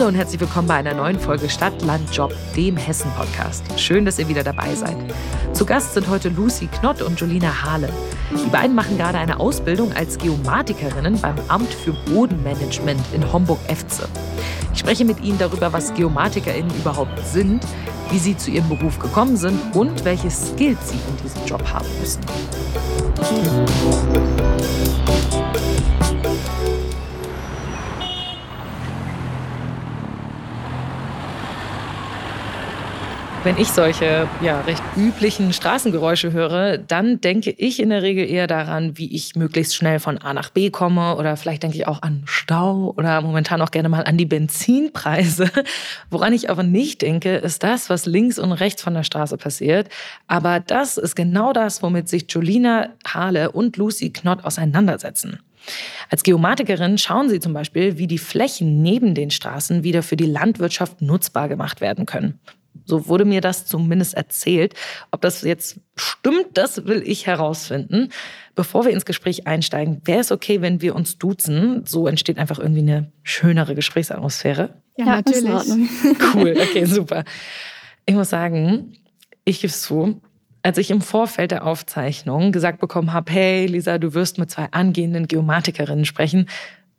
Hallo und herzlich willkommen bei einer neuen Folge Stadt, Land, Job, dem Hessen-Podcast. Schön, dass ihr wieder dabei seid. Zu Gast sind heute Lucy Knott und Jolina Hahle. Die beiden machen gerade eine Ausbildung als Geomatikerinnen beim Amt für Bodenmanagement in Homburg-Efze. Ich spreche mit ihnen darüber, was GeomatikerInnen überhaupt sind, wie sie zu ihrem Beruf gekommen sind und welche Skills sie in diesem Job haben müssen. Wenn ich solche ja, recht üblichen Straßengeräusche höre, dann denke ich in der Regel eher daran, wie ich möglichst schnell von A nach B komme oder vielleicht denke ich auch an Stau oder momentan auch gerne mal an die Benzinpreise. Woran ich aber nicht denke, ist das, was links und rechts von der Straße passiert. Aber das ist genau das, womit sich Jolina Hahle und Lucy Knott auseinandersetzen. Als Geomatikerin schauen sie zum Beispiel, wie die Flächen neben den Straßen wieder für die Landwirtschaft nutzbar gemacht werden können. So wurde mir das zumindest erzählt. Ob das jetzt stimmt, das will ich herausfinden. Bevor wir ins Gespräch einsteigen, wäre es okay, wenn wir uns duzen? So entsteht einfach irgendwie eine schönere Gesprächsatmosphäre. Ja, ja natürlich. Cool, okay, super. Ich muss sagen, ich gebe es zu, als ich im Vorfeld der Aufzeichnung gesagt bekommen habe, hey Lisa, du wirst mit zwei angehenden Geomatikerinnen sprechen,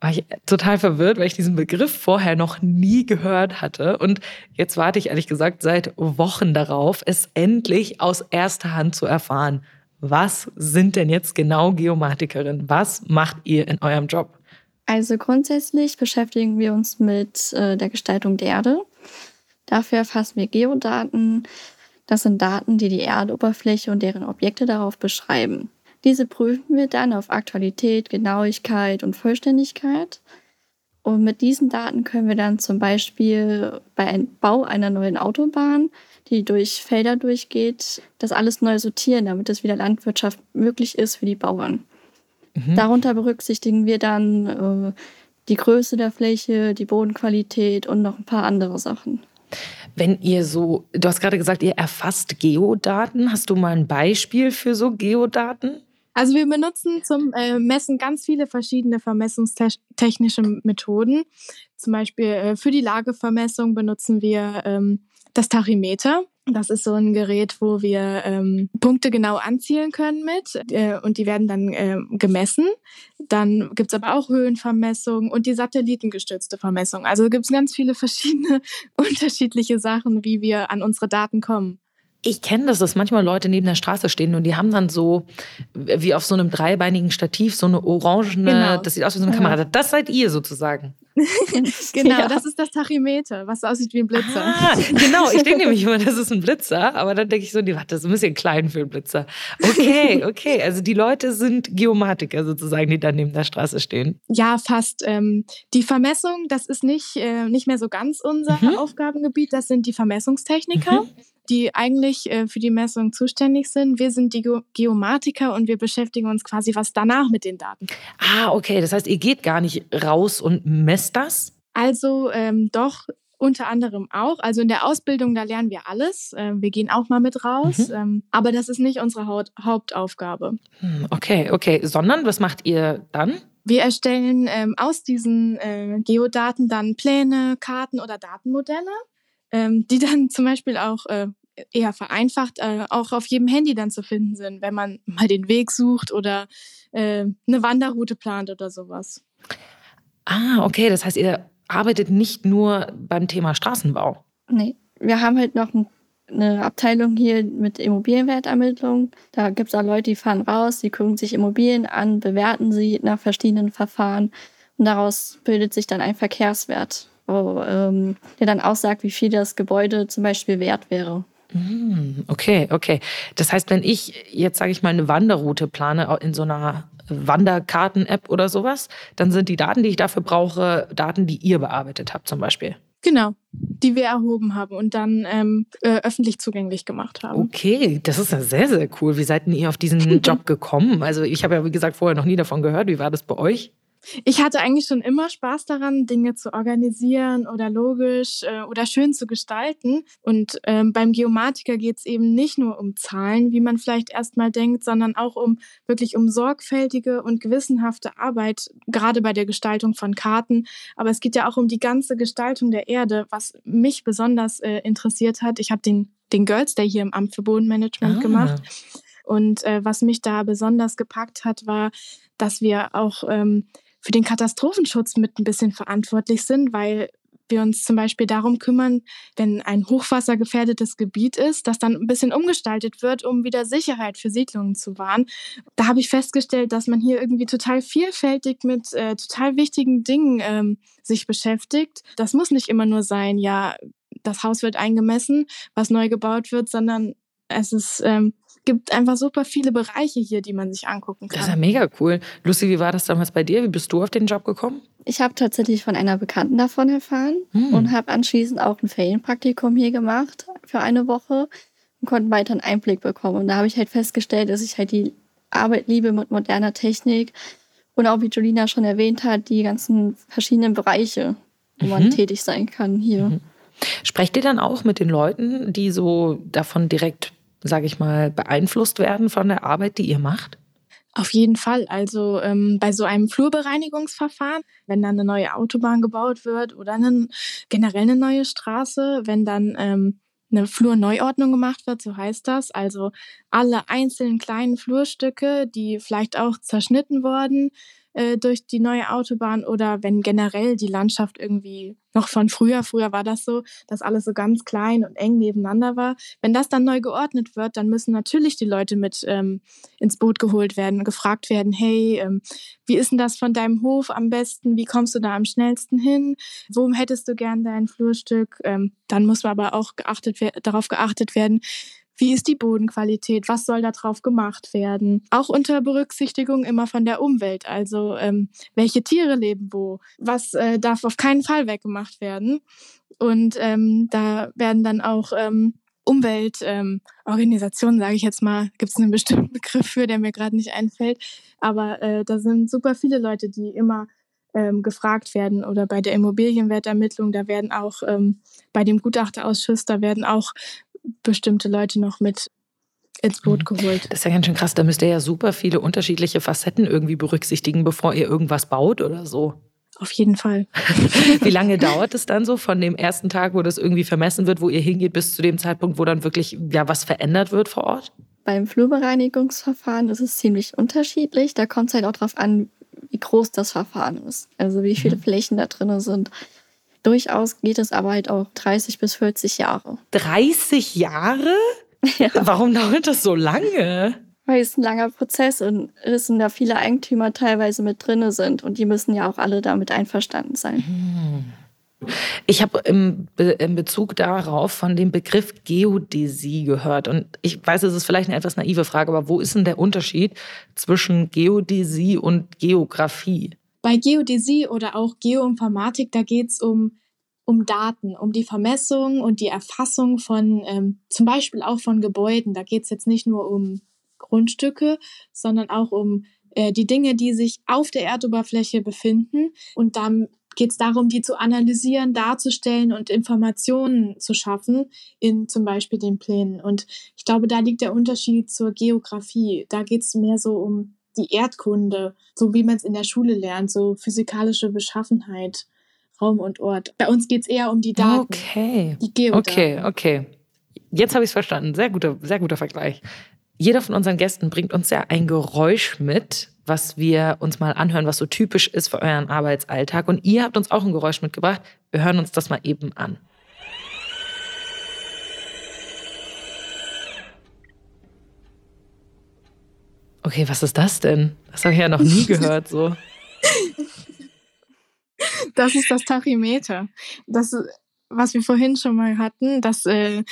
war ich total verwirrt, weil ich diesen Begriff vorher noch nie gehört hatte. Und jetzt warte ich ehrlich gesagt seit Wochen darauf, es endlich aus erster Hand zu erfahren. Was sind denn jetzt genau Geomatikerinnen? Was macht ihr in eurem Job? Also grundsätzlich beschäftigen wir uns mit äh, der Gestaltung der Erde. Dafür erfassen wir Geodaten. Das sind Daten, die die Erdoberfläche und deren Objekte darauf beschreiben. Diese prüfen wir dann auf Aktualität, Genauigkeit und Vollständigkeit. Und mit diesen Daten können wir dann zum Beispiel bei einem Bau einer neuen Autobahn, die durch Felder durchgeht, das alles neu sortieren, damit es wieder Landwirtschaft möglich ist für die Bauern. Mhm. Darunter berücksichtigen wir dann äh, die Größe der Fläche, die Bodenqualität und noch ein paar andere Sachen. Wenn ihr so, du hast gerade gesagt, ihr erfasst Geodaten. Hast du mal ein Beispiel für so Geodaten? Also wir benutzen zum äh, Messen ganz viele verschiedene vermessungstechnische Methoden. Zum Beispiel äh, für die Lagevermessung benutzen wir ähm, das Tachymeter. Das ist so ein Gerät, wo wir ähm, Punkte genau anzielen können mit äh, und die werden dann äh, gemessen. Dann gibt's aber auch Höhenvermessung und die satellitengestützte Vermessung. Also gibt's ganz viele verschiedene unterschiedliche Sachen, wie wir an unsere Daten kommen. Ich kenne das, dass manchmal Leute neben der Straße stehen und die haben dann so, wie auf so einem dreibeinigen Stativ, so eine orangene, genau. das sieht aus wie so eine Kamera. Das seid ihr sozusagen. genau, ja. das ist das Tachymeter, was aussieht wie ein Blitzer. Ah, genau, ich denke nämlich immer, das ist ein Blitzer, aber dann denke ich so, nee, warte, das ist ein bisschen klein für einen Blitzer. Okay, okay, also die Leute sind Geomatiker sozusagen, die dann neben der Straße stehen. Ja, fast. Ähm, die Vermessung, das ist nicht, äh, nicht mehr so ganz unser mhm. Aufgabengebiet, das sind die Vermessungstechniker. Mhm die eigentlich äh, für die Messung zuständig sind. Wir sind die Ge Geomatiker und wir beschäftigen uns quasi was danach mit den Daten. Ah, okay. Das heißt, ihr geht gar nicht raus und messt das? Also ähm, doch, unter anderem auch. Also in der Ausbildung, da lernen wir alles. Ähm, wir gehen auch mal mit raus. Mhm. Ähm, aber das ist nicht unsere Hauptaufgabe. Hm, okay, okay. Sondern was macht ihr dann? Wir erstellen ähm, aus diesen äh, Geodaten dann Pläne, Karten oder Datenmodelle ähm, die dann zum Beispiel auch äh, eher vereinfacht äh, auch auf jedem Handy dann zu finden sind, wenn man mal den Weg sucht oder äh, eine Wanderroute plant oder sowas. Ah, okay. Das heißt, ihr arbeitet nicht nur beim Thema Straßenbau. Nee, wir haben halt noch eine Abteilung hier mit Immobilienwertermittlung. Da gibt es auch Leute, die fahren raus, die gucken sich Immobilien an, bewerten sie nach verschiedenen Verfahren und daraus bildet sich dann ein Verkehrswert wo, ähm, der dann aussagt, wie viel das Gebäude zum Beispiel wert wäre. Hm, okay, okay. Das heißt, wenn ich jetzt, sage ich mal, eine Wanderroute plane in so einer Wanderkarten-App oder sowas, dann sind die Daten, die ich dafür brauche, Daten, die ihr bearbeitet habt zum Beispiel. Genau, die wir erhoben haben und dann ähm, äh, öffentlich zugänglich gemacht haben. Okay, das ist ja sehr, sehr cool. Wie seid denn ihr auf diesen Job gekommen? Also ich habe ja, wie gesagt, vorher noch nie davon gehört. Wie war das bei euch? Ich hatte eigentlich schon immer Spaß daran, Dinge zu organisieren oder logisch äh, oder schön zu gestalten. Und ähm, beim Geomatiker geht es eben nicht nur um Zahlen, wie man vielleicht erstmal denkt, sondern auch um wirklich um sorgfältige und gewissenhafte Arbeit, gerade bei der Gestaltung von Karten. Aber es geht ja auch um die ganze Gestaltung der Erde, was mich besonders äh, interessiert hat. Ich habe den, den Girls Day hier im Amt für Bodenmanagement ah. gemacht. Und äh, was mich da besonders gepackt hat, war, dass wir auch ähm, für den Katastrophenschutz mit ein bisschen verantwortlich sind, weil wir uns zum Beispiel darum kümmern, wenn ein hochwassergefährdetes Gebiet ist, dass dann ein bisschen umgestaltet wird, um wieder Sicherheit für Siedlungen zu wahren. Da habe ich festgestellt, dass man hier irgendwie total vielfältig mit äh, total wichtigen Dingen ähm, sich beschäftigt. Das muss nicht immer nur sein, ja, das Haus wird eingemessen, was neu gebaut wird, sondern es ist ähm, gibt einfach super viele Bereiche hier, die man sich angucken kann. Das ist ja mega cool. Lucy, wie war das damals bei dir? Wie bist du auf den Job gekommen? Ich habe tatsächlich von einer Bekannten davon erfahren hm. und habe anschließend auch ein Ferienpraktikum hier gemacht für eine Woche und konnte weiter einen Einblick bekommen. Und da habe ich halt festgestellt, dass ich halt die Arbeit liebe mit moderner Technik und auch, wie Julina schon erwähnt hat, die ganzen verschiedenen Bereiche, wo mhm. man tätig sein kann hier. Mhm. Sprecht ihr dann auch mit den Leuten, die so davon direkt sage ich mal, beeinflusst werden von der Arbeit, die ihr macht? Auf jeden Fall. Also ähm, bei so einem Flurbereinigungsverfahren, wenn dann eine neue Autobahn gebaut wird oder eine, generell eine neue Straße, wenn dann ähm, eine Flurneuordnung gemacht wird, so heißt das. Also alle einzelnen kleinen Flurstücke, die vielleicht auch zerschnitten wurden, äh, durch die neue Autobahn oder wenn generell die Landschaft irgendwie noch von früher, früher war das so, dass alles so ganz klein und eng nebeneinander war. Wenn das dann neu geordnet wird, dann müssen natürlich die Leute mit ähm, ins Boot geholt werden und gefragt werden, hey, ähm, wie ist denn das von deinem Hof am besten? Wie kommst du da am schnellsten hin? Wo hättest du gern dein Flurstück? Ähm, dann muss aber auch geachtet, darauf geachtet werden, wie ist die Bodenqualität? Was soll darauf gemacht werden? Auch unter Berücksichtigung immer von der Umwelt. Also ähm, welche Tiere leben wo? Was äh, darf auf keinen Fall weggemacht werden? Und ähm, da werden dann auch ähm, Umweltorganisationen, ähm, sage ich jetzt mal, gibt es einen bestimmten Begriff für, der mir gerade nicht einfällt. Aber äh, da sind super viele Leute, die immer ähm, gefragt werden oder bei der Immobilienwertermittlung, da werden auch ähm, bei dem Gutachterausschuss, da werden auch bestimmte Leute noch mit ins Boot mhm. geholt. Das ist ja ganz schön krass. Da müsst ihr ja super viele unterschiedliche Facetten irgendwie berücksichtigen, bevor ihr irgendwas baut oder so. Auf jeden Fall. Wie lange dauert es dann so von dem ersten Tag, wo das irgendwie vermessen wird, wo ihr hingeht, bis zu dem Zeitpunkt, wo dann wirklich ja was verändert wird vor Ort? Beim Flurbereinigungsverfahren ist es ziemlich unterschiedlich. Da kommt es halt auch darauf an, wie groß das Verfahren ist. Also wie viele mhm. Flächen da drin sind. Durchaus geht es aber halt auch 30 bis 40 Jahre. 30 Jahre? Ja. Warum dauert das so lange? Weil es ein langer Prozess und es sind da viele Eigentümer teilweise mit drin sind und die müssen ja auch alle damit einverstanden sein. Hm. Ich habe im, Be im, Bezug darauf von dem Begriff Geodäsie gehört. Und ich weiß, es ist vielleicht eine etwas naive Frage, aber wo ist denn der Unterschied zwischen Geodäsie und Geografie? Bei Geodäsie oder auch Geoinformatik, da geht es um, um Daten, um die Vermessung und die Erfassung von ähm, zum Beispiel auch von Gebäuden. Da geht es jetzt nicht nur um Grundstücke, sondern auch um äh, die Dinge, die sich auf der Erdoberfläche befinden. Und dann geht es darum, die zu analysieren, darzustellen und Informationen zu schaffen in zum Beispiel den Plänen. Und ich glaube, da liegt der Unterschied zur Geografie. Da geht es mehr so um die Erdkunde, so wie man es in der Schule lernt, so physikalische Beschaffenheit, Raum und Ort. Bei uns geht es eher um die Daten. Okay. Die Geodaten. Okay, okay. Jetzt habe ich es verstanden. Sehr guter, sehr guter Vergleich. Jeder von unseren Gästen bringt uns ja ein Geräusch mit, was wir uns mal anhören, was so typisch ist für euren Arbeitsalltag. Und ihr habt uns auch ein Geräusch mitgebracht. Wir hören uns das mal eben an. Okay, was ist das denn? Das habe ich ja noch nie gehört so. Das ist das Tachymeter. Das, was wir vorhin schon mal hatten, das äh,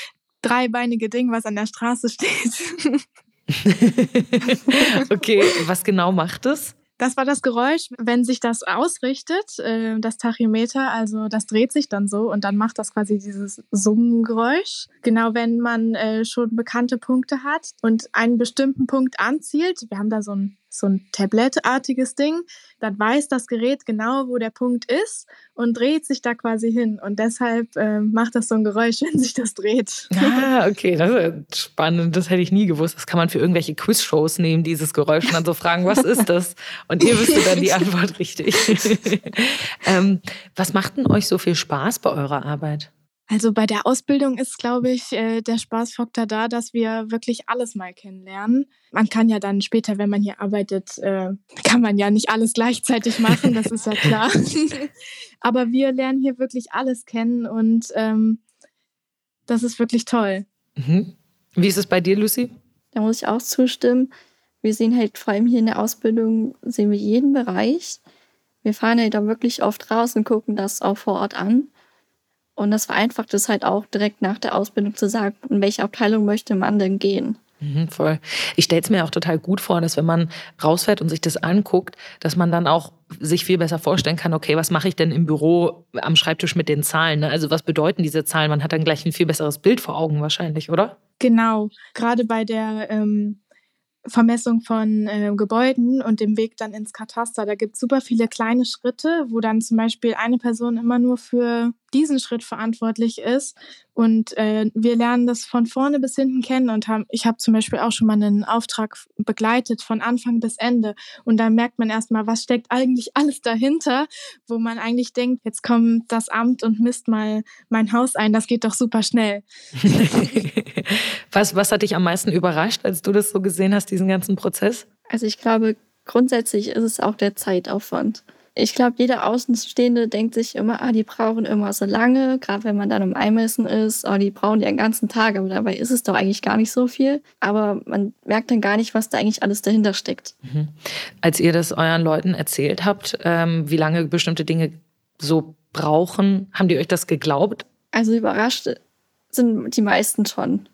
dreibeinige Ding, was an der Straße steht. okay, was genau macht es? Das war das Geräusch, wenn sich das ausrichtet, äh, das Tachymeter, also das dreht sich dann so und dann macht das quasi dieses Summengeräusch. Genau, wenn man äh, schon bekannte Punkte hat und einen bestimmten Punkt anzielt, wir haben da so ein so ein Tablet-artiges Ding. Dann weiß das Gerät genau, wo der Punkt ist und dreht sich da quasi hin. Und deshalb äh, macht das so ein Geräusch, wenn sich das dreht. Ah, okay, das ist spannend. Das hätte ich nie gewusst. Das kann man für irgendwelche Quiz-Shows nehmen, dieses Geräusch, und dann so fragen, was ist das? Und ihr wisst dann die Antwort richtig. ähm, was macht denn euch so viel Spaß bei eurer Arbeit? Also bei der Ausbildung ist, glaube ich, äh, der Spaßfaktor da, dass wir wirklich alles mal kennenlernen. Man kann ja dann später, wenn man hier arbeitet, äh, kann man ja nicht alles gleichzeitig machen, das ist ja klar. Aber wir lernen hier wirklich alles kennen und ähm, das ist wirklich toll. Mhm. Wie ist es bei dir, Lucy? Da muss ich auch zustimmen. Wir sehen halt vor allem hier in der Ausbildung, sehen wir jeden Bereich. Wir fahren halt da wirklich oft raus und gucken das auch vor Ort an. Und das vereinfacht es halt auch direkt nach der Ausbildung zu sagen, in welche Abteilung möchte man denn gehen. Mhm, voll. Ich stelle es mir auch total gut vor, dass wenn man rausfährt und sich das anguckt, dass man dann auch sich viel besser vorstellen kann, okay, was mache ich denn im Büro am Schreibtisch mit den Zahlen? Ne? Also was bedeuten diese Zahlen? Man hat dann gleich ein viel besseres Bild vor Augen wahrscheinlich, oder? Genau. Gerade bei der ähm, Vermessung von äh, Gebäuden und dem Weg dann ins Kataster. Da gibt es super viele kleine Schritte, wo dann zum Beispiel eine Person immer nur für diesen Schritt verantwortlich ist. Und äh, wir lernen das von vorne bis hinten kennen und haben, ich habe zum Beispiel auch schon mal einen Auftrag begleitet von Anfang bis Ende. Und da merkt man erstmal, was steckt eigentlich alles dahinter, wo man eigentlich denkt, jetzt kommt das Amt und misst mal mein Haus ein. Das geht doch super schnell. was, was hat dich am meisten überrascht, als du das so gesehen hast, diesen ganzen Prozess? Also ich glaube, grundsätzlich ist es auch der Zeitaufwand ich glaube, jeder Außenstehende denkt sich immer, ah, die brauchen immer so lange, gerade wenn man dann im Eimessen ist, oh, die brauchen ja einen ganzen Tag, aber dabei ist es doch eigentlich gar nicht so viel. Aber man merkt dann gar nicht, was da eigentlich alles dahinter steckt. Mhm. Als ihr das euren Leuten erzählt habt, ähm, wie lange bestimmte Dinge so brauchen, haben die euch das geglaubt? Also überrascht sind die meisten schon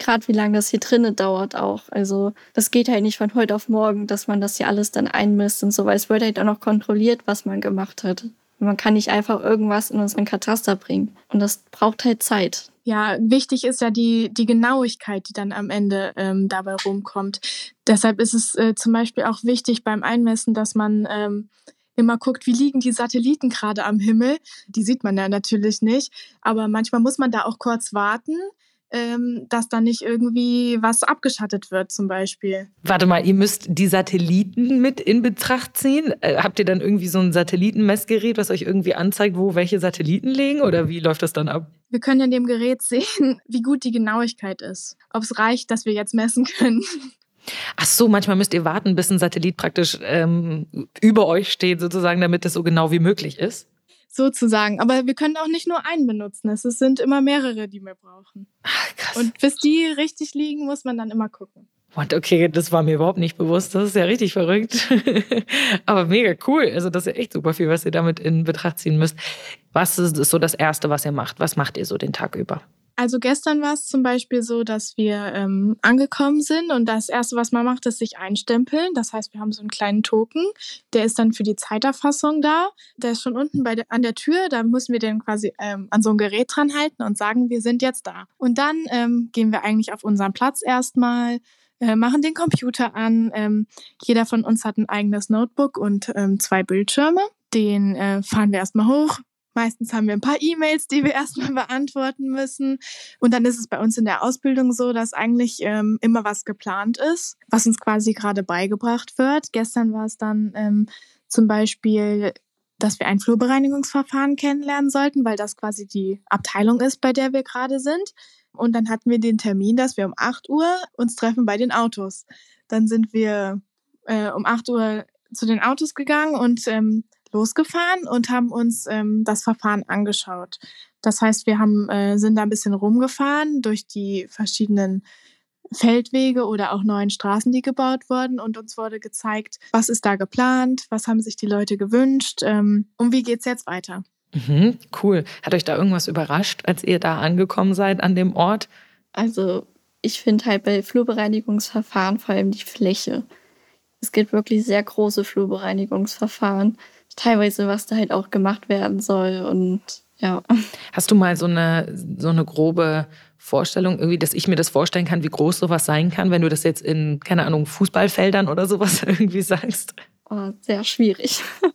gerade wie lange das hier drinnen dauert auch. Also das geht halt nicht von heute auf morgen, dass man das hier alles dann einmisst und so, weil es wird halt auch noch kontrolliert, was man gemacht hat. Man kann nicht einfach irgendwas in unseren Kataster bringen. Und das braucht halt Zeit. Ja, wichtig ist ja die, die Genauigkeit, die dann am Ende ähm, dabei rumkommt. Deshalb ist es äh, zum Beispiel auch wichtig beim Einmessen, dass man ähm, immer guckt, wie liegen die Satelliten gerade am Himmel. Die sieht man ja natürlich nicht. Aber manchmal muss man da auch kurz warten, ähm, dass da nicht irgendwie was abgeschattet wird zum Beispiel. Warte mal, ihr müsst die Satelliten mit in Betracht ziehen? Äh, habt ihr dann irgendwie so ein Satellitenmessgerät, was euch irgendwie anzeigt, wo welche Satelliten liegen oder wie läuft das dann ab? Wir können in dem Gerät sehen, wie gut die Genauigkeit ist. Ob es reicht, dass wir jetzt messen können. Ach so, manchmal müsst ihr warten, bis ein Satellit praktisch ähm, über euch steht, sozusagen, damit es so genau wie möglich ist sozusagen. Aber wir können auch nicht nur einen benutzen. Es sind immer mehrere, die wir brauchen. Ach, krass. Und bis die richtig liegen, muss man dann immer gucken. Und okay, das war mir überhaupt nicht bewusst. Das ist ja richtig verrückt. Aber mega cool. Also das ist ja echt super viel, was ihr damit in Betracht ziehen müsst. Was ist so das Erste, was ihr macht? Was macht ihr so den Tag über? Also gestern war es zum Beispiel so, dass wir ähm, angekommen sind und das Erste, was man macht, ist sich einstempeln. Das heißt, wir haben so einen kleinen Token, der ist dann für die Zeiterfassung da. Der ist schon unten bei der, an der Tür, da müssen wir den quasi ähm, an so ein Gerät dran halten und sagen, wir sind jetzt da. Und dann ähm, gehen wir eigentlich auf unseren Platz erstmal, äh, machen den Computer an. Ähm, jeder von uns hat ein eigenes Notebook und ähm, zwei Bildschirme. Den äh, fahren wir erstmal hoch, Meistens haben wir ein paar E-Mails, die wir erstmal beantworten müssen. Und dann ist es bei uns in der Ausbildung so, dass eigentlich ähm, immer was geplant ist, was uns quasi gerade beigebracht wird. Gestern war es dann ähm, zum Beispiel, dass wir ein Flurbereinigungsverfahren kennenlernen sollten, weil das quasi die Abteilung ist, bei der wir gerade sind. Und dann hatten wir den Termin, dass wir um 8 Uhr uns treffen bei den Autos. Dann sind wir äh, um 8 Uhr zu den Autos gegangen und ähm, losgefahren und haben uns ähm, das Verfahren angeschaut. Das heißt, wir haben, äh, sind da ein bisschen rumgefahren durch die verschiedenen Feldwege oder auch neuen Straßen, die gebaut wurden. Und uns wurde gezeigt, was ist da geplant, was haben sich die Leute gewünscht ähm, und wie geht es jetzt weiter. Mhm, cool. Hat euch da irgendwas überrascht, als ihr da angekommen seid an dem Ort? Also ich finde halt bei Flurbereinigungsverfahren vor allem die Fläche. Es gibt wirklich sehr große Flurbereinigungsverfahren teilweise, was da halt auch gemacht werden soll und ja. Hast du mal so eine, so eine grobe Vorstellung, irgendwie, dass ich mir das vorstellen kann, wie groß sowas sein kann, wenn du das jetzt in, keine Ahnung, Fußballfeldern oder sowas irgendwie sagst? Oh, sehr schwierig.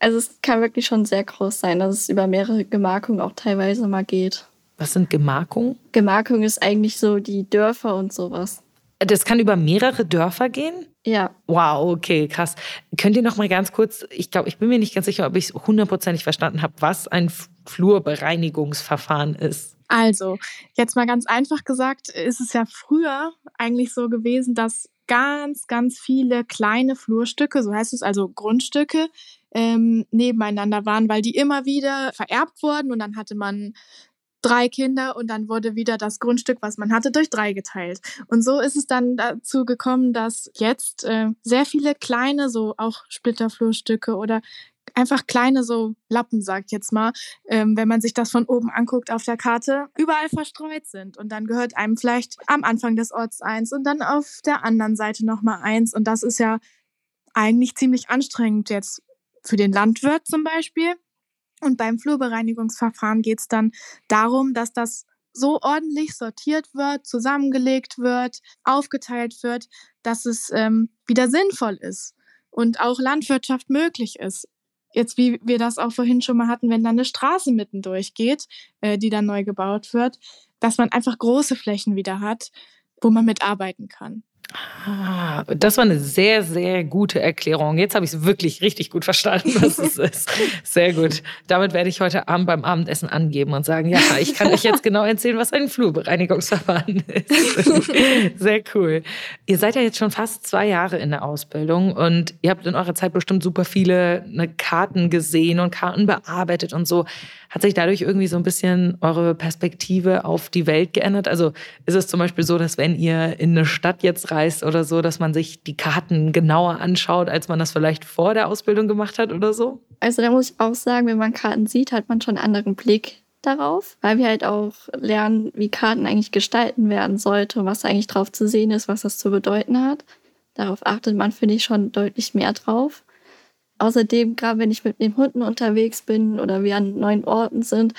Also es kann wirklich schon sehr groß sein, dass es über mehrere Gemarkungen auch teilweise mal geht. Was sind Gemarkungen? Gemarkung ist eigentlich so die Dörfer und sowas. Das kann über mehrere Dörfer gehen? Ja. Wow, okay, krass. Könnt ihr noch mal ganz kurz, ich glaube, ich bin mir nicht ganz sicher, ob ich es hundertprozentig verstanden habe, was ein Flurbereinigungsverfahren ist. Also, jetzt mal ganz einfach gesagt, ist es ja früher eigentlich so gewesen, dass ganz, ganz viele kleine Flurstücke, so heißt es also Grundstücke, ähm, nebeneinander waren, weil die immer wieder vererbt wurden und dann hatte man drei Kinder und dann wurde wieder das Grundstück, was man hatte, durch drei geteilt. Und so ist es dann dazu gekommen, dass jetzt äh, sehr viele kleine, so auch Splitterflurstücke oder einfach kleine so Lappen, sagt jetzt mal, ähm, wenn man sich das von oben anguckt auf der Karte, überall verstreut sind. Und dann gehört einem vielleicht am Anfang des Orts eins und dann auf der anderen Seite nochmal eins. Und das ist ja eigentlich ziemlich anstrengend jetzt für den Landwirt zum Beispiel. Und beim Flurbereinigungsverfahren geht es dann darum, dass das so ordentlich sortiert wird, zusammengelegt wird, aufgeteilt wird, dass es ähm, wieder sinnvoll ist und auch Landwirtschaft möglich ist. Jetzt, wie wir das auch vorhin schon mal hatten, wenn dann eine Straße mitten durchgeht, äh, die dann neu gebaut wird, dass man einfach große Flächen wieder hat, wo man mitarbeiten kann. Ah, das war eine sehr, sehr gute Erklärung. Jetzt habe ich es wirklich richtig gut verstanden, was es ist. Sehr gut. Damit werde ich heute Abend beim Abendessen angeben und sagen, ja, ich kann euch jetzt genau erzählen, was ein Flurbereinigungsverfahren ist. Sehr cool. Ihr seid ja jetzt schon fast zwei Jahre in der Ausbildung und ihr habt in eurer Zeit bestimmt super viele ne, Karten gesehen und Karten bearbeitet und so. Hat sich dadurch irgendwie so ein bisschen eure Perspektive auf die Welt geändert? Also ist es zum Beispiel so, dass wenn ihr in eine Stadt jetzt reist oder so, dass man sich die Karten genauer anschaut, als man das vielleicht vor der Ausbildung gemacht hat oder so? Also da muss ich auch sagen, wenn man Karten sieht, hat man schon einen anderen Blick darauf, weil wir halt auch lernen, wie Karten eigentlich gestalten werden sollte, was eigentlich drauf zu sehen ist, was das zu bedeuten hat. Darauf achtet man, finde ich, schon deutlich mehr drauf. Außerdem, gerade wenn ich mit den Hunden unterwegs bin oder wir an neuen Orten sind,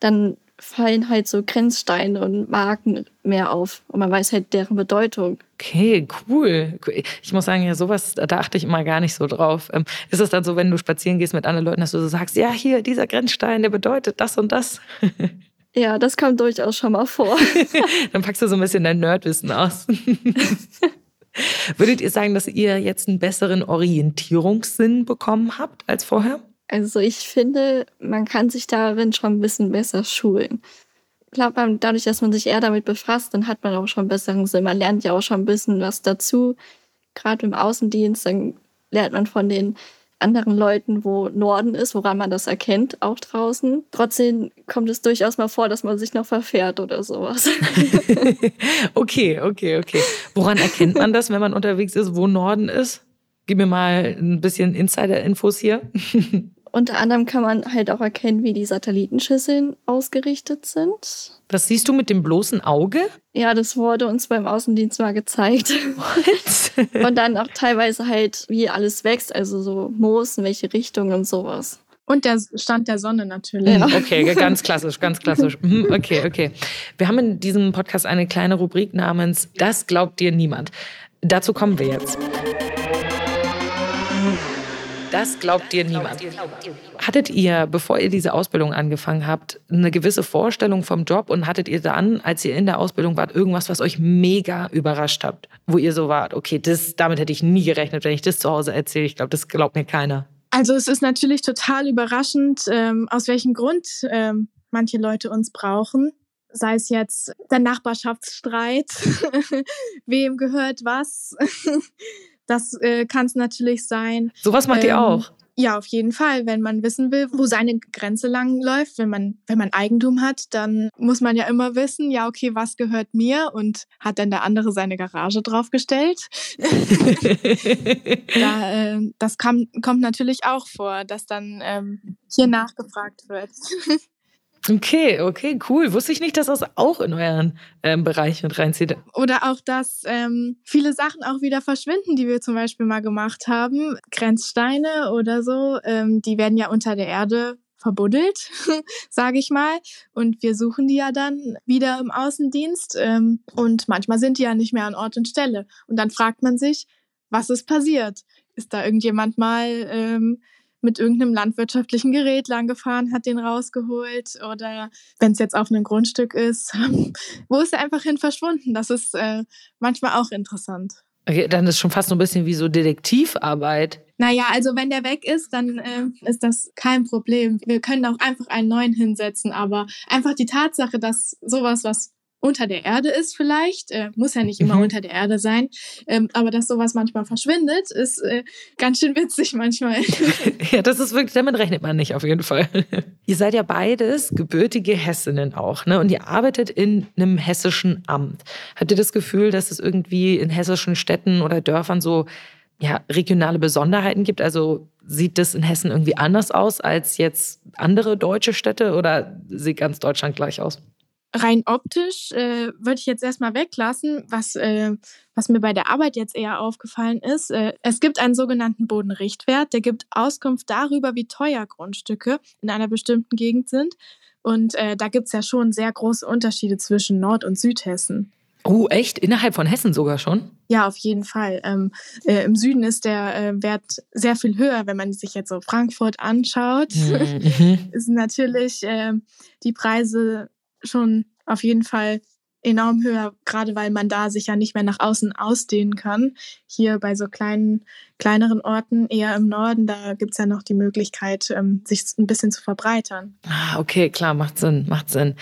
dann fallen halt so Grenzsteine und Marken mehr auf und man weiß halt deren Bedeutung. Okay, cool. Ich muss sagen, ja, sowas, da achte ich immer gar nicht so drauf. Ähm, ist es dann so, wenn du spazieren gehst mit anderen Leuten, dass du so sagst, ja, hier, dieser Grenzstein, der bedeutet das und das? Ja, das kommt durchaus schon mal vor. dann packst du so ein bisschen dein Nerdwissen aus. Würdet ihr sagen, dass ihr jetzt einen besseren Orientierungssinn bekommen habt als vorher? Also ich finde, man kann sich darin schon ein bisschen besser schulen. Ich glaube, dadurch, dass man sich eher damit befasst, dann hat man auch schon besseren Sinn. Man lernt ja auch schon ein bisschen was dazu. Gerade im Außendienst, dann lernt man von den anderen Leuten, wo Norden ist, woran man das erkennt, auch draußen. Trotzdem kommt es durchaus mal vor, dass man sich noch verfährt oder sowas. okay, okay, okay. Woran erkennt man das, wenn man unterwegs ist, wo Norden ist? Gib mir mal ein bisschen Insider-Infos hier. Unter anderem kann man halt auch erkennen, wie die Satellitenschüsseln ausgerichtet sind. Das siehst du mit dem bloßen Auge? Ja, das wurde uns beim Außendienst mal gezeigt. und dann auch teilweise halt, wie alles wächst, also so Moos, in welche Richtung und sowas. Und der Stand der Sonne natürlich. Ja. Okay, ganz klassisch, ganz klassisch. Mhm, okay, okay. Wir haben in diesem Podcast eine kleine Rubrik namens Das glaubt dir niemand. Dazu kommen wir jetzt. Das glaubt dir niemand. Hattet ihr, bevor ihr diese Ausbildung angefangen habt, eine gewisse Vorstellung vom Job und hattet ihr dann, als ihr in der Ausbildung wart, irgendwas, was euch mega überrascht habt, wo ihr so wart, okay, das, damit hätte ich nie gerechnet, wenn ich das zu Hause erzähle. Ich glaube, das glaubt mir keiner. Also es ist natürlich total überraschend, ähm, aus welchem Grund ähm, manche Leute uns brauchen. Sei es jetzt der Nachbarschaftsstreit, wem gehört was. Das äh, kann es natürlich sein. Sowas macht ähm, ihr auch. Ja, auf jeden Fall. Wenn man wissen will, wo seine Grenze lang läuft, wenn man, wenn man Eigentum hat, dann muss man ja immer wissen, ja, okay, was gehört mir und hat dann der andere seine Garage draufgestellt. da, äh, das kam, kommt natürlich auch vor, dass dann ähm, hier nachgefragt wird. Okay, okay, cool. Wusste ich nicht, dass das auch in euren ähm, Bereich mit reinzieht. Oder auch, dass ähm, viele Sachen auch wieder verschwinden, die wir zum Beispiel mal gemacht haben. Grenzsteine oder so, ähm, die werden ja unter der Erde verbuddelt, sage ich mal. Und wir suchen die ja dann wieder im Außendienst. Ähm, und manchmal sind die ja nicht mehr an Ort und Stelle. Und dann fragt man sich, was ist passiert? Ist da irgendjemand mal ähm, mit irgendeinem landwirtschaftlichen Gerät langgefahren, hat den rausgeholt oder wenn es jetzt auf einem Grundstück ist, wo ist er einfach hin verschwunden? Das ist äh, manchmal auch interessant. Okay, dann ist schon fast so ein bisschen wie so Detektivarbeit. Naja, also wenn der weg ist, dann äh, ist das kein Problem. Wir können auch einfach einen neuen hinsetzen, aber einfach die Tatsache, dass sowas, was unter der Erde ist vielleicht, äh, muss ja nicht immer mhm. unter der Erde sein, ähm, aber dass sowas manchmal verschwindet, ist äh, ganz schön witzig manchmal. ja, das ist wirklich, damit rechnet man nicht auf jeden Fall. ihr seid ja beides gebürtige Hessinnen auch, ne? Und ihr arbeitet in einem hessischen Amt. Habt ihr das Gefühl, dass es irgendwie in hessischen Städten oder Dörfern so ja, regionale Besonderheiten gibt? Also sieht das in Hessen irgendwie anders aus als jetzt andere deutsche Städte oder sieht ganz Deutschland gleich aus? Rein optisch äh, würde ich jetzt erstmal weglassen, was, äh, was mir bei der Arbeit jetzt eher aufgefallen ist. Äh, es gibt einen sogenannten Bodenrichtwert, der gibt Auskunft darüber, wie teuer Grundstücke in einer bestimmten Gegend sind. Und äh, da gibt es ja schon sehr große Unterschiede zwischen Nord- und Südhessen. Oh, echt? Innerhalb von Hessen sogar schon? Ja, auf jeden Fall. Ähm, äh, Im Süden ist der äh, Wert sehr viel höher, wenn man sich jetzt so Frankfurt anschaut. Mhm. ist natürlich äh, die Preise schon auf jeden Fall enorm höher, gerade weil man da sich ja nicht mehr nach außen ausdehnen kann. Hier bei so kleinen, kleineren Orten, eher im Norden, da gibt es ja noch die Möglichkeit, ähm, sich ein bisschen zu verbreitern. Ah, okay, klar, macht Sinn, macht Sinn.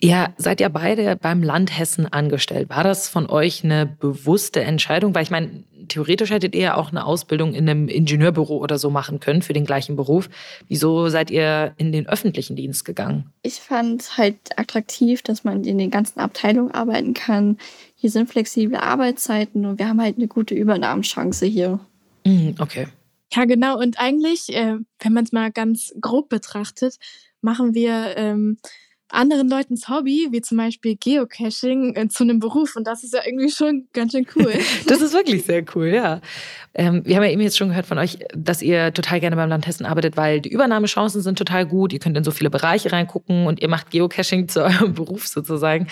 Ja, seid ihr beide beim Land Hessen angestellt? War das von euch eine bewusste Entscheidung? Weil ich meine, theoretisch hättet ihr ja auch eine Ausbildung in einem Ingenieurbüro oder so machen können für den gleichen Beruf. Wieso seid ihr in den öffentlichen Dienst gegangen? Ich fand halt attraktiv, dass man in den ganzen Abteilungen arbeiten kann. Hier sind flexible Arbeitszeiten und wir haben halt eine gute Übernahmechance hier. Mhm, okay. Ja, genau. Und eigentlich, äh, wenn man es mal ganz grob betrachtet, machen wir ähm, anderen Leutens Hobby, wie zum Beispiel Geocaching, äh, zu einem Beruf. Und das ist ja irgendwie schon ganz schön cool. das ist wirklich sehr cool, ja. Ähm, wir haben ja eben jetzt schon gehört von euch, dass ihr total gerne beim Land Hessen arbeitet, weil die Übernahmechancen sind total gut. Ihr könnt in so viele Bereiche reingucken und ihr macht Geocaching zu eurem Beruf sozusagen.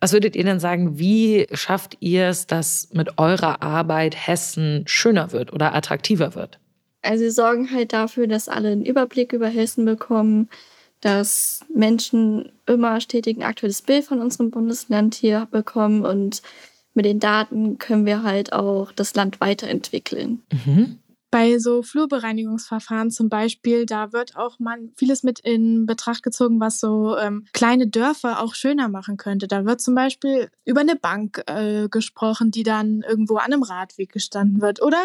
Was würdet ihr denn sagen, wie schafft ihr es, dass mit eurer Arbeit Hessen schöner wird oder attraktiver wird? Also wir sorgen halt dafür, dass alle einen Überblick über Hessen bekommen dass Menschen immer stetig ein aktuelles Bild von unserem Bundesland hier bekommen und mit den Daten können wir halt auch das Land weiterentwickeln. Mhm. Bei so Flurbereinigungsverfahren zum Beispiel, da wird auch man vieles mit in Betracht gezogen, was so ähm, kleine Dörfer auch schöner machen könnte. Da wird zum Beispiel über eine Bank äh, gesprochen, die dann irgendwo an einem Radweg gestanden wird oder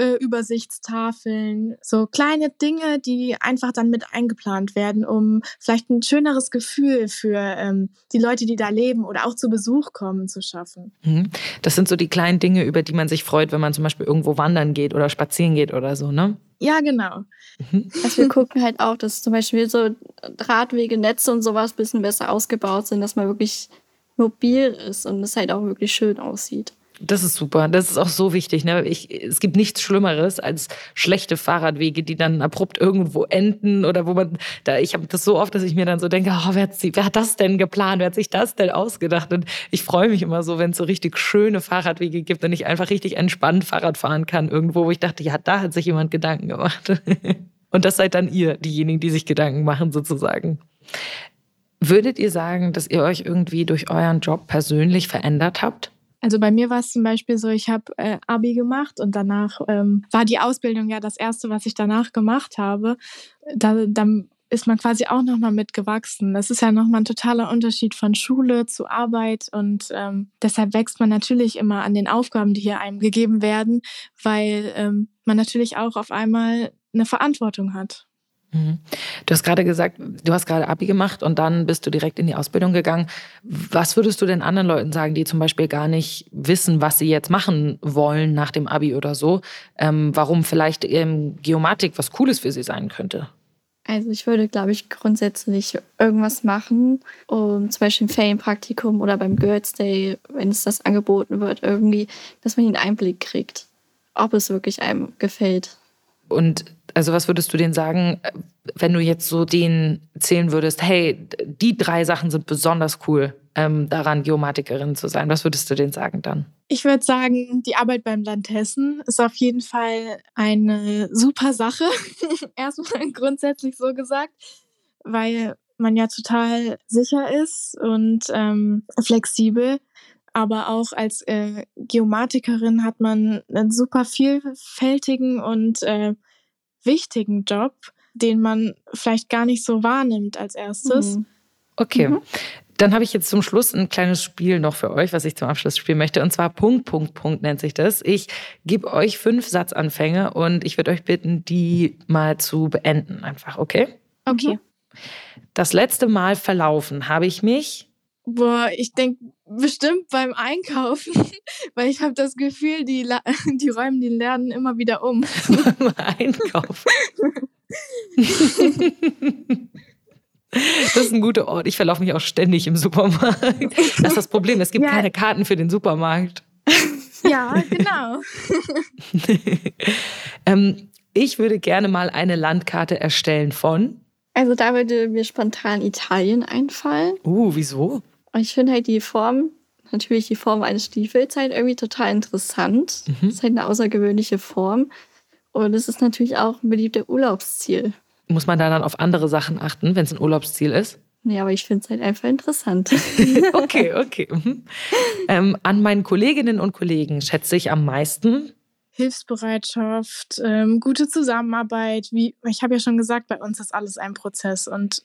äh, Übersichtstafeln, so kleine Dinge, die einfach dann mit eingeplant werden, um vielleicht ein schöneres Gefühl für ähm, die Leute, die da leben oder auch zu Besuch kommen, zu schaffen. Mhm. Das sind so die kleinen Dinge, über die man sich freut, wenn man zum Beispiel irgendwo wandern geht oder spazieren geht oder so, ne? Ja, genau. Mhm. Also wir gucken halt auch, dass zum Beispiel so Radwege, Netze und sowas ein bisschen besser ausgebaut sind, dass man wirklich mobil ist und es halt auch wirklich schön aussieht. Das ist super. Das ist auch so wichtig. Ne? Ich, es gibt nichts Schlimmeres als schlechte Fahrradwege, die dann abrupt irgendwo enden oder wo man da. Ich habe das so oft, dass ich mir dann so denke, oh, wer, hat, wer hat das denn geplant? Wer hat sich das denn ausgedacht? Und ich freue mich immer so, wenn es so richtig schöne Fahrradwege gibt und ich einfach richtig entspannt Fahrrad fahren kann irgendwo, wo ich dachte, ja, da hat sich jemand Gedanken gemacht. und das seid dann ihr, diejenigen, die sich Gedanken machen sozusagen. Würdet ihr sagen, dass ihr euch irgendwie durch euren Job persönlich verändert habt? Also bei mir war es zum Beispiel so, ich habe äh, Abi gemacht und danach ähm, war die Ausbildung ja das erste, was ich danach gemacht habe. Da, dann ist man quasi auch nochmal mitgewachsen. Das ist ja nochmal ein totaler Unterschied von Schule zu Arbeit und ähm, deshalb wächst man natürlich immer an den Aufgaben, die hier einem gegeben werden, weil ähm, man natürlich auch auf einmal eine Verantwortung hat. Mhm. Du hast gerade gesagt, du hast gerade Abi gemacht und dann bist du direkt in die Ausbildung gegangen. Was würdest du denn anderen Leuten sagen, die zum Beispiel gar nicht wissen, was sie jetzt machen wollen nach dem Abi oder so? Ähm, warum vielleicht ähm, Geomatik was Cooles für sie sein könnte? Also ich würde, glaube ich, grundsätzlich irgendwas machen, um zum Beispiel ein Ferienpraktikum oder beim Girls Day, wenn es das angeboten wird, irgendwie, dass man den Einblick kriegt, ob es wirklich einem gefällt. Und Also was würdest du denen sagen, wenn du jetzt so denen erzählen würdest, hey, die drei Sachen sind besonders cool, ähm, daran Geomatikerin zu sein. Was würdest du denen sagen dann? Ich würde sagen, die Arbeit beim Land Hessen ist auf jeden Fall eine super Sache. Erstmal grundsätzlich so gesagt, weil man ja total sicher ist und ähm, flexibel. Aber auch als äh, Geomatikerin hat man einen super vielfältigen und äh, wichtigen Job, den man vielleicht gar nicht so wahrnimmt als erstes. Mhm. Okay. Mhm. Dann habe ich jetzt zum Schluss ein kleines Spiel noch für euch, was ich zum Abschluss spielen möchte. Und zwar Punkt, Punkt, Punkt nennt sich das. Ich gebe euch fünf Satzanfänge und ich würde euch bitten, die mal zu beenden. Einfach, okay? Okay. Das letzte Mal verlaufen habe ich mich. Boah, ich denke bestimmt beim Einkaufen, weil ich habe das Gefühl, die, die räumen den Laden immer wieder um. beim Einkaufen. Das ist ein guter Ort. Ich verlaufe mich auch ständig im Supermarkt. Das ist das Problem. Es gibt ja. keine Karten für den Supermarkt. Ja, genau. ähm, ich würde gerne mal eine Landkarte erstellen von. Also da würde mir spontan Italien einfallen. Uh, wieso? Ich finde halt die Form, natürlich die Form eines Stiefels halt irgendwie total interessant. Mhm. Das ist halt eine außergewöhnliche Form. Und es ist natürlich auch ein beliebter Urlaubsziel. Muss man da dann auf andere Sachen achten, wenn es ein Urlaubsziel ist? Nee, aber ich finde es halt einfach interessant. okay, okay. Mhm. Ähm, an meinen Kolleginnen und Kollegen schätze ich am meisten Hilfsbereitschaft, ähm, gute Zusammenarbeit. Wie ich habe ja schon gesagt, bei uns ist alles ein Prozess und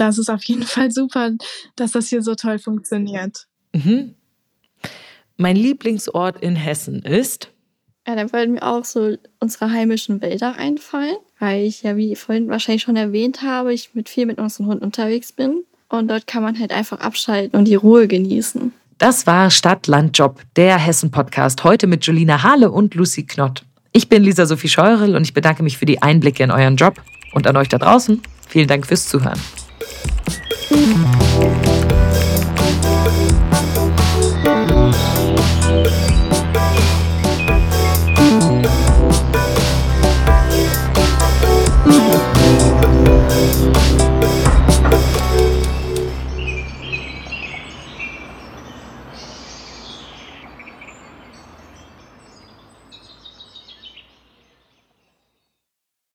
das ist auf jeden Fall super, dass das hier so toll funktioniert. Mhm. Mein Lieblingsort in Hessen ist ja, dann würden mir auch so unsere heimischen Wälder einfallen, weil ich ja, wie vorhin wahrscheinlich schon erwähnt habe, ich mit viel mit unseren Hunden unterwegs bin. Und dort kann man halt einfach abschalten und die Ruhe genießen. Das war Stadt, Land, Job, der Hessen-Podcast. Heute mit Julina Hahle und Lucy Knott. Ich bin Lisa Sophie Scheurel und ich bedanke mich für die Einblicke in euren Job. Und an euch da draußen, vielen Dank fürs Zuhören. Mm-hmm.